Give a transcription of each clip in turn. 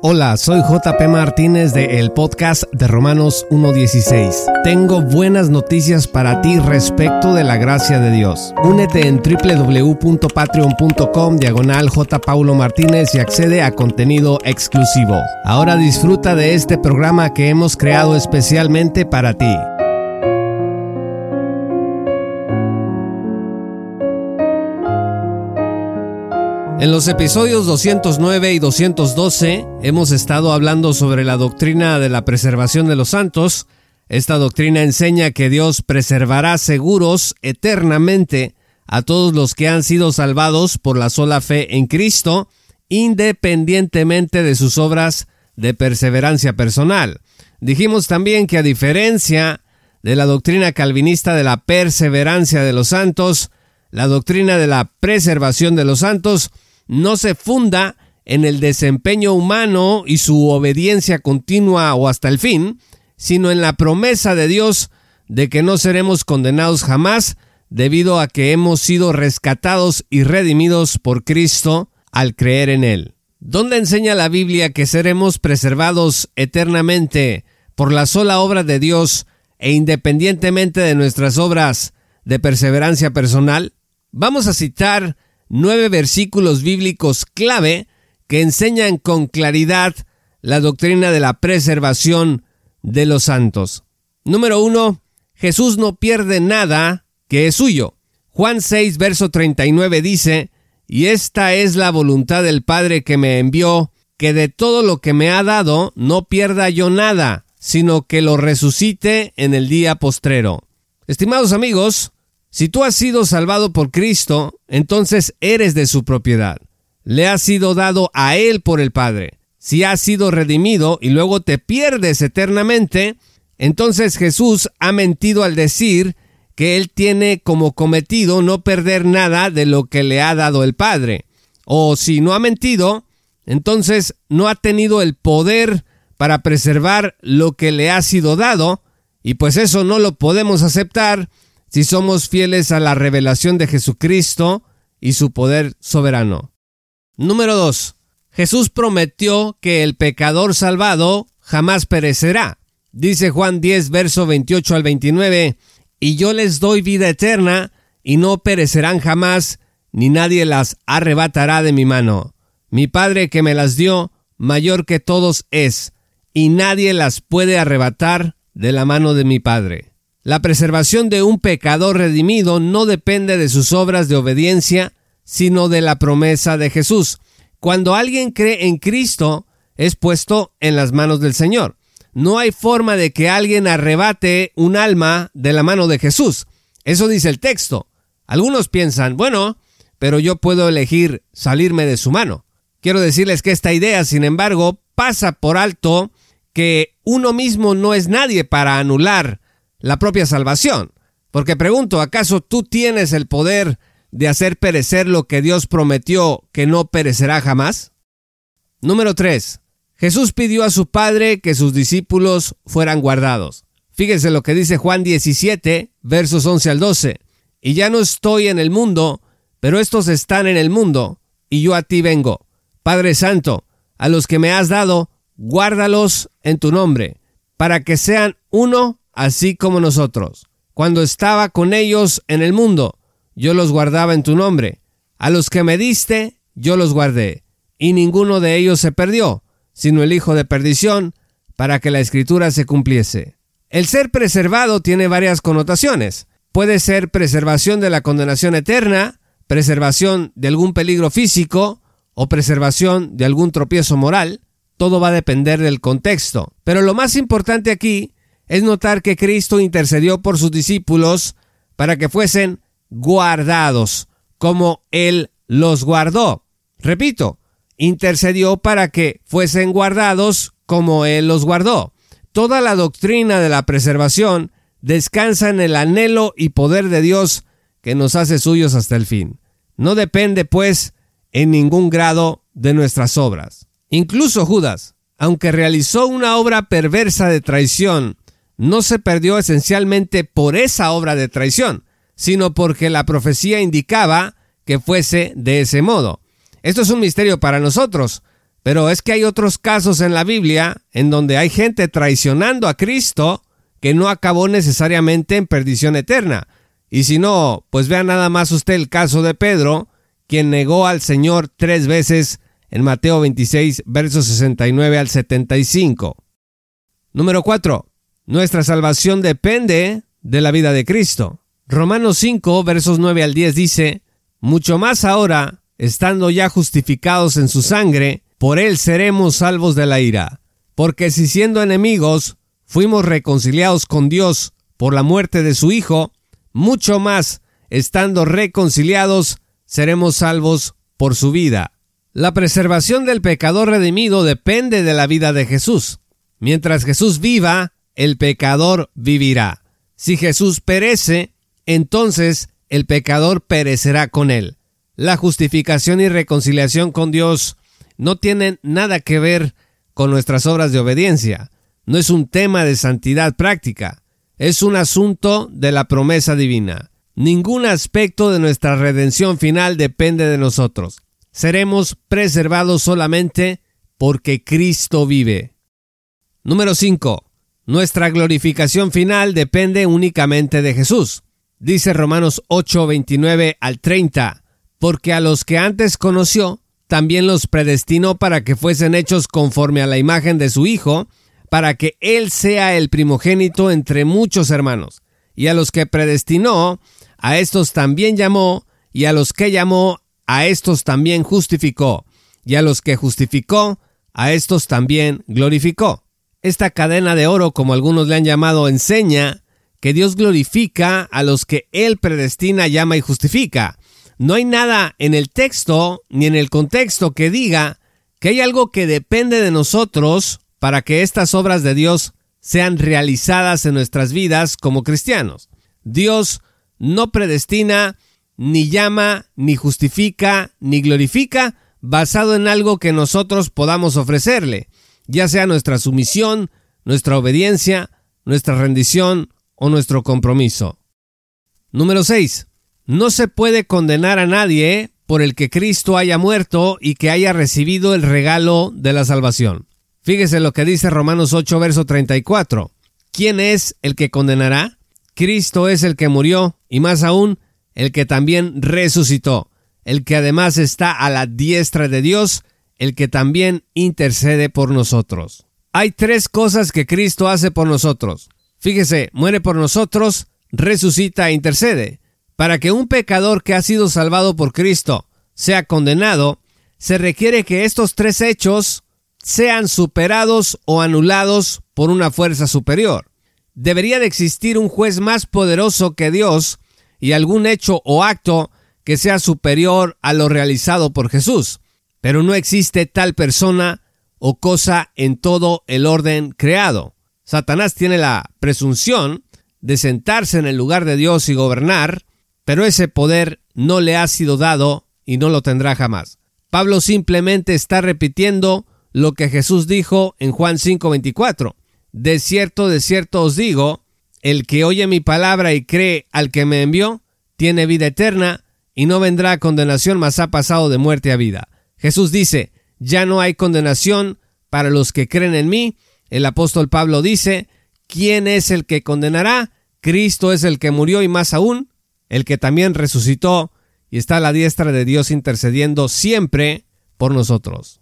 Hola, soy JP Martínez de el podcast de Romanos 1.16. Tengo buenas noticias para ti respecto de la gracia de Dios. Únete en www.patreon.com diagonal. Paulo Martínez y accede a contenido exclusivo. Ahora disfruta de este programa que hemos creado especialmente para ti. En los episodios 209 y 212 hemos estado hablando sobre la doctrina de la preservación de los santos. Esta doctrina enseña que Dios preservará seguros eternamente a todos los que han sido salvados por la sola fe en Cristo, independientemente de sus obras de perseverancia personal. Dijimos también que a diferencia de la doctrina calvinista de la perseverancia de los santos, la doctrina de la preservación de los santos no se funda en el desempeño humano y su obediencia continua o hasta el fin, sino en la promesa de Dios de que no seremos condenados jamás debido a que hemos sido rescatados y redimidos por Cristo al creer en Él. ¿Dónde enseña la Biblia que seremos preservados eternamente por la sola obra de Dios e independientemente de nuestras obras de perseverancia personal? Vamos a citar nueve versículos bíblicos clave que enseñan con claridad la doctrina de la preservación de los santos. Número uno, Jesús no pierde nada que es suyo. Juan 6, verso 39 dice, y esta es la voluntad del Padre que me envió, que de todo lo que me ha dado no pierda yo nada, sino que lo resucite en el día postrero. Estimados amigos, si tú has sido salvado por Cristo, entonces eres de su propiedad. Le has sido dado a Él por el Padre. Si has sido redimido y luego te pierdes eternamente, entonces Jesús ha mentido al decir que Él tiene como cometido no perder nada de lo que le ha dado el Padre. O si no ha mentido, entonces no ha tenido el poder para preservar lo que le ha sido dado, y pues eso no lo podemos aceptar si somos fieles a la revelación de Jesucristo y su poder soberano. Número 2. Jesús prometió que el pecador salvado jamás perecerá. Dice Juan 10, verso 28 al 29, y yo les doy vida eterna, y no perecerán jamás, ni nadie las arrebatará de mi mano. Mi Padre que me las dio, mayor que todos es, y nadie las puede arrebatar de la mano de mi Padre. La preservación de un pecador redimido no depende de sus obras de obediencia, sino de la promesa de Jesús. Cuando alguien cree en Cristo, es puesto en las manos del Señor. No hay forma de que alguien arrebate un alma de la mano de Jesús. Eso dice el texto. Algunos piensan, bueno, pero yo puedo elegir salirme de su mano. Quiero decirles que esta idea, sin embargo, pasa por alto que uno mismo no es nadie para anular la propia salvación. Porque pregunto, ¿acaso tú tienes el poder de hacer perecer lo que Dios prometió que no perecerá jamás? Número 3. Jesús pidió a su Padre que sus discípulos fueran guardados. Fíjense lo que dice Juan 17, versos 11 al 12. Y ya no estoy en el mundo, pero estos están en el mundo, y yo a ti vengo. Padre Santo, a los que me has dado, guárdalos en tu nombre, para que sean uno así como nosotros. Cuando estaba con ellos en el mundo, yo los guardaba en tu nombre. A los que me diste, yo los guardé, y ninguno de ellos se perdió, sino el hijo de perdición, para que la escritura se cumpliese. El ser preservado tiene varias connotaciones. Puede ser preservación de la condenación eterna, preservación de algún peligro físico o preservación de algún tropiezo moral. Todo va a depender del contexto. Pero lo más importante aquí es notar que Cristo intercedió por sus discípulos para que fuesen guardados, como Él los guardó. Repito, intercedió para que fuesen guardados como Él los guardó. Toda la doctrina de la preservación descansa en el anhelo y poder de Dios que nos hace suyos hasta el fin. No depende, pues, en ningún grado de nuestras obras. Incluso Judas, aunque realizó una obra perversa de traición, no se perdió esencialmente por esa obra de traición, sino porque la profecía indicaba que fuese de ese modo. Esto es un misterio para nosotros, Pero es que hay otros casos en la Biblia en donde hay gente traicionando a Cristo que no acabó necesariamente en perdición eterna. Y si no, pues vea nada más usted el caso de Pedro, quien negó al Señor tres veces en Mateo 26, versos 69 al 75. Número 4. Nuestra salvación depende de la vida de Cristo. Romanos 5, versos 9 al 10 dice, Mucho más ahora, estando ya justificados en su sangre, por él seremos salvos de la ira. Porque si siendo enemigos, fuimos reconciliados con Dios por la muerte de su Hijo, mucho más, estando reconciliados, seremos salvos por su vida. La preservación del pecador redimido depende de la vida de Jesús. Mientras Jesús viva, el pecador vivirá. Si Jesús perece, entonces el pecador perecerá con él. La justificación y reconciliación con Dios no tienen nada que ver con nuestras obras de obediencia. No es un tema de santidad práctica. Es un asunto de la promesa divina. Ningún aspecto de nuestra redención final depende de nosotros. Seremos preservados solamente porque Cristo vive. Número 5. Nuestra glorificación final depende únicamente de Jesús. Dice Romanos 8, 29 al 30, porque a los que antes conoció, también los predestinó para que fuesen hechos conforme a la imagen de su Hijo, para que Él sea el primogénito entre muchos hermanos. Y a los que predestinó, a estos también llamó, y a los que llamó, a estos también justificó, y a los que justificó, a estos también glorificó. Esta cadena de oro, como algunos le han llamado, enseña que Dios glorifica a los que Él predestina, llama y justifica. No hay nada en el texto ni en el contexto que diga que hay algo que depende de nosotros para que estas obras de Dios sean realizadas en nuestras vidas como cristianos. Dios no predestina, ni llama, ni justifica, ni glorifica basado en algo que nosotros podamos ofrecerle, ya sea nuestra sumisión, nuestra obediencia, nuestra rendición o nuestro compromiso. Número 6. No se puede condenar a nadie por el que Cristo haya muerto y que haya recibido el regalo de la salvación. Fíjese lo que dice Romanos 8, verso 34. ¿Quién es el que condenará? Cristo es el que murió, y más aún, el que también resucitó, el que además está a la diestra de Dios, el que también intercede por nosotros. Hay tres cosas que Cristo hace por nosotros. Fíjese, muere por nosotros, resucita e intercede. Para que un pecador que ha sido salvado por Cristo sea condenado, se requiere que estos tres hechos sean superados o anulados por una fuerza superior. Debería de existir un juez más poderoso que Dios y algún hecho o acto que sea superior a lo realizado por Jesús. Pero no existe tal persona o cosa en todo el orden creado. Satanás tiene la presunción de sentarse en el lugar de Dios y gobernar, pero ese poder no le ha sido dado y no lo tendrá jamás. Pablo simplemente está repitiendo lo que Jesús dijo en Juan 5:24. De cierto, de cierto os digo, el que oye mi palabra y cree al que me envió, tiene vida eterna y no vendrá condenación, mas ha pasado de muerte a vida. Jesús dice, ya no hay condenación para los que creen en mí, el apóstol Pablo dice, ¿quién es el que condenará? Cristo es el que murió y más aún, el que también resucitó y está a la diestra de Dios intercediendo siempre por nosotros.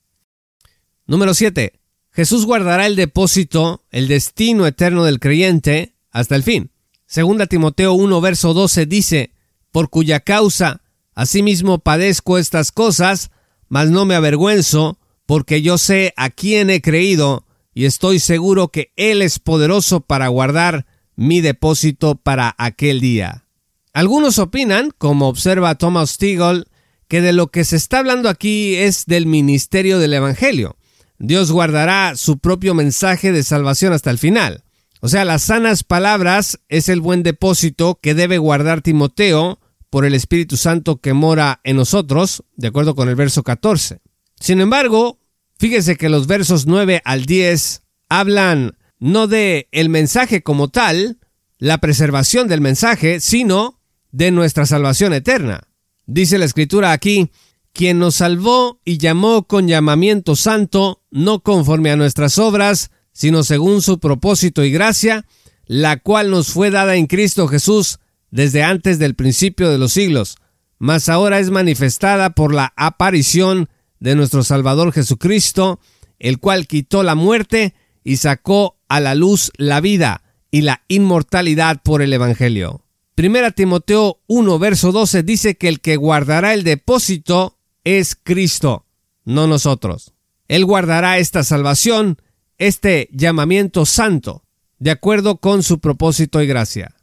Número 7. Jesús guardará el depósito, el destino eterno del creyente hasta el fin. Segunda Timoteo 1 verso 12 dice, por cuya causa asimismo padezco estas cosas, mas no me avergüenzo, porque yo sé a quién he creído, y estoy seguro que Él es poderoso para guardar mi depósito para aquel día. Algunos opinan, como observa Thomas Stigall, que de lo que se está hablando aquí es del ministerio del Evangelio. Dios guardará su propio mensaje de salvación hasta el final. O sea, las sanas palabras es el buen depósito que debe guardar Timoteo por el Espíritu Santo que mora en nosotros, de acuerdo con el verso 14. Sin embargo, Fíjese que los versos 9 al 10 hablan no de el mensaje como tal, la preservación del mensaje, sino de nuestra salvación eterna. Dice la escritura aquí, quien nos salvó y llamó con llamamiento santo, no conforme a nuestras obras, sino según su propósito y gracia, la cual nos fue dada en Cristo Jesús desde antes del principio de los siglos, mas ahora es manifestada por la aparición de nuestro Salvador Jesucristo, el cual quitó la muerte y sacó a la luz la vida y la inmortalidad por el Evangelio. Primera Timoteo 1, verso 12 dice que el que guardará el depósito es Cristo, no nosotros. Él guardará esta salvación, este llamamiento santo, de acuerdo con su propósito y gracia.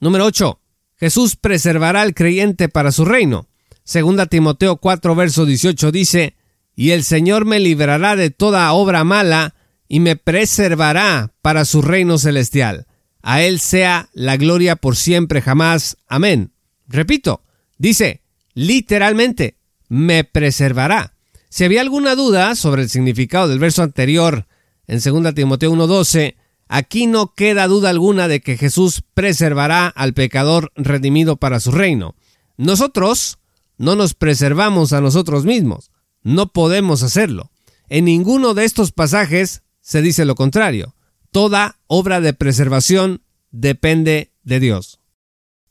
Número 8. Jesús preservará al creyente para su reino. Segunda Timoteo 4, verso 18 dice, Y el Señor me librará de toda obra mala y me preservará para su reino celestial. A Él sea la gloria por siempre jamás. Amén. Repito, dice, literalmente, me preservará. Si había alguna duda sobre el significado del verso anterior en 2 Timoteo 1.12, aquí no queda duda alguna de que Jesús preservará al pecador redimido para su reino. Nosotros no nos preservamos a nosotros mismos. No podemos hacerlo. En ninguno de estos pasajes se dice lo contrario. Toda obra de preservación depende de Dios.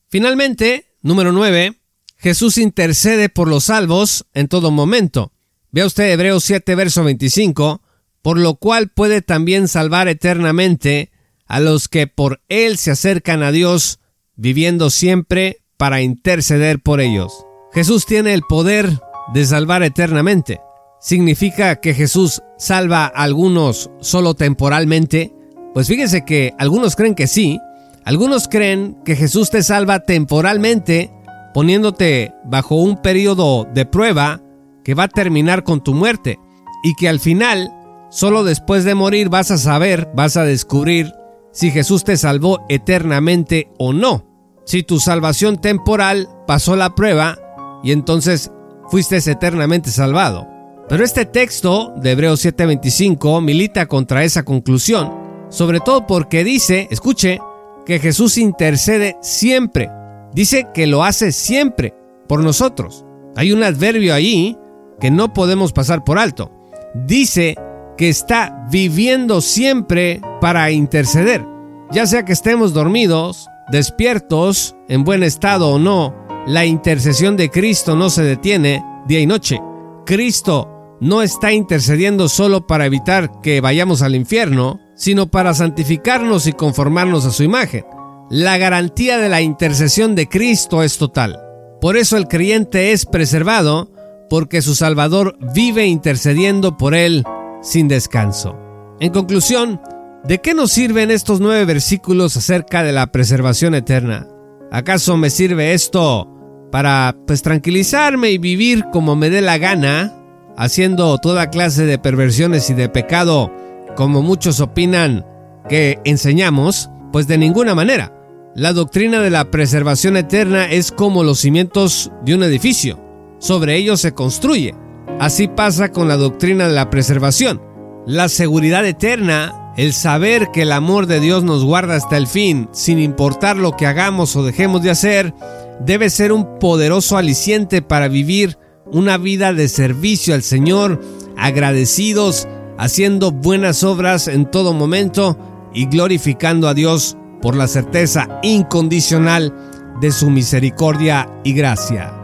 Finalmente, número 9, Jesús intercede por los salvos en todo momento. Vea usted Hebreos 7, verso 25, por lo cual puede también salvar eternamente a los que por Él se acercan a Dios, viviendo siempre para interceder por ellos. Jesús tiene el poder de salvar eternamente. ¿Significa que Jesús salva a algunos solo temporalmente? Pues fíjense que algunos creen que sí, algunos creen que Jesús te salva temporalmente poniéndote bajo un periodo de prueba que va a terminar con tu muerte y que al final, solo después de morir vas a saber, vas a descubrir si Jesús te salvó eternamente o no. Si tu salvación temporal pasó la prueba y entonces fuiste eternamente salvado. Pero este texto de Hebreos 7:25 milita contra esa conclusión, sobre todo porque dice, escuche, que Jesús intercede siempre. Dice que lo hace siempre por nosotros. Hay un adverbio ahí que no podemos pasar por alto. Dice que está viviendo siempre para interceder. Ya sea que estemos dormidos, despiertos, en buen estado o no, la intercesión de Cristo no se detiene día y noche. Cristo no está intercediendo solo para evitar que vayamos al infierno, sino para santificarnos y conformarnos a su imagen. La garantía de la intercesión de Cristo es total. Por eso el creyente es preservado, porque su Salvador vive intercediendo por él sin descanso. En conclusión, ¿de qué nos sirven estos nueve versículos acerca de la preservación eterna? ¿Acaso me sirve esto para pues tranquilizarme y vivir como me dé la gana haciendo toda clase de perversiones y de pecado, como muchos opinan que enseñamos, pues de ninguna manera. La doctrina de la preservación eterna es como los cimientos de un edificio. Sobre ellos se construye. Así pasa con la doctrina de la preservación. La seguridad eterna, el saber que el amor de Dios nos guarda hasta el fin, sin importar lo que hagamos o dejemos de hacer, debe ser un poderoso aliciente para vivir una vida de servicio al Señor, agradecidos, haciendo buenas obras en todo momento y glorificando a Dios por la certeza incondicional de su misericordia y gracia.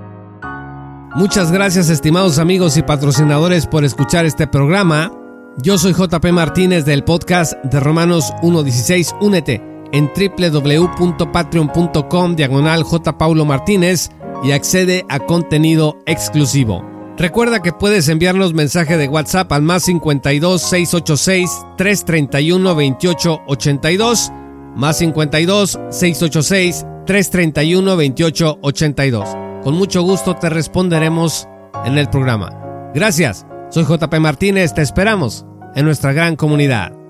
Muchas gracias estimados amigos y patrocinadores por escuchar este programa. Yo soy JP Martínez del podcast de Romanos 1.16. Únete en www.patreon.com diagonal. Paulo Martínez y accede a contenido exclusivo. Recuerda que puedes enviarnos mensaje de WhatsApp al más 52 686 331 2882 más 52 686 331 2882. Con mucho gusto te responderemos en el programa. Gracias, soy JP Martínez, te esperamos en nuestra gran comunidad.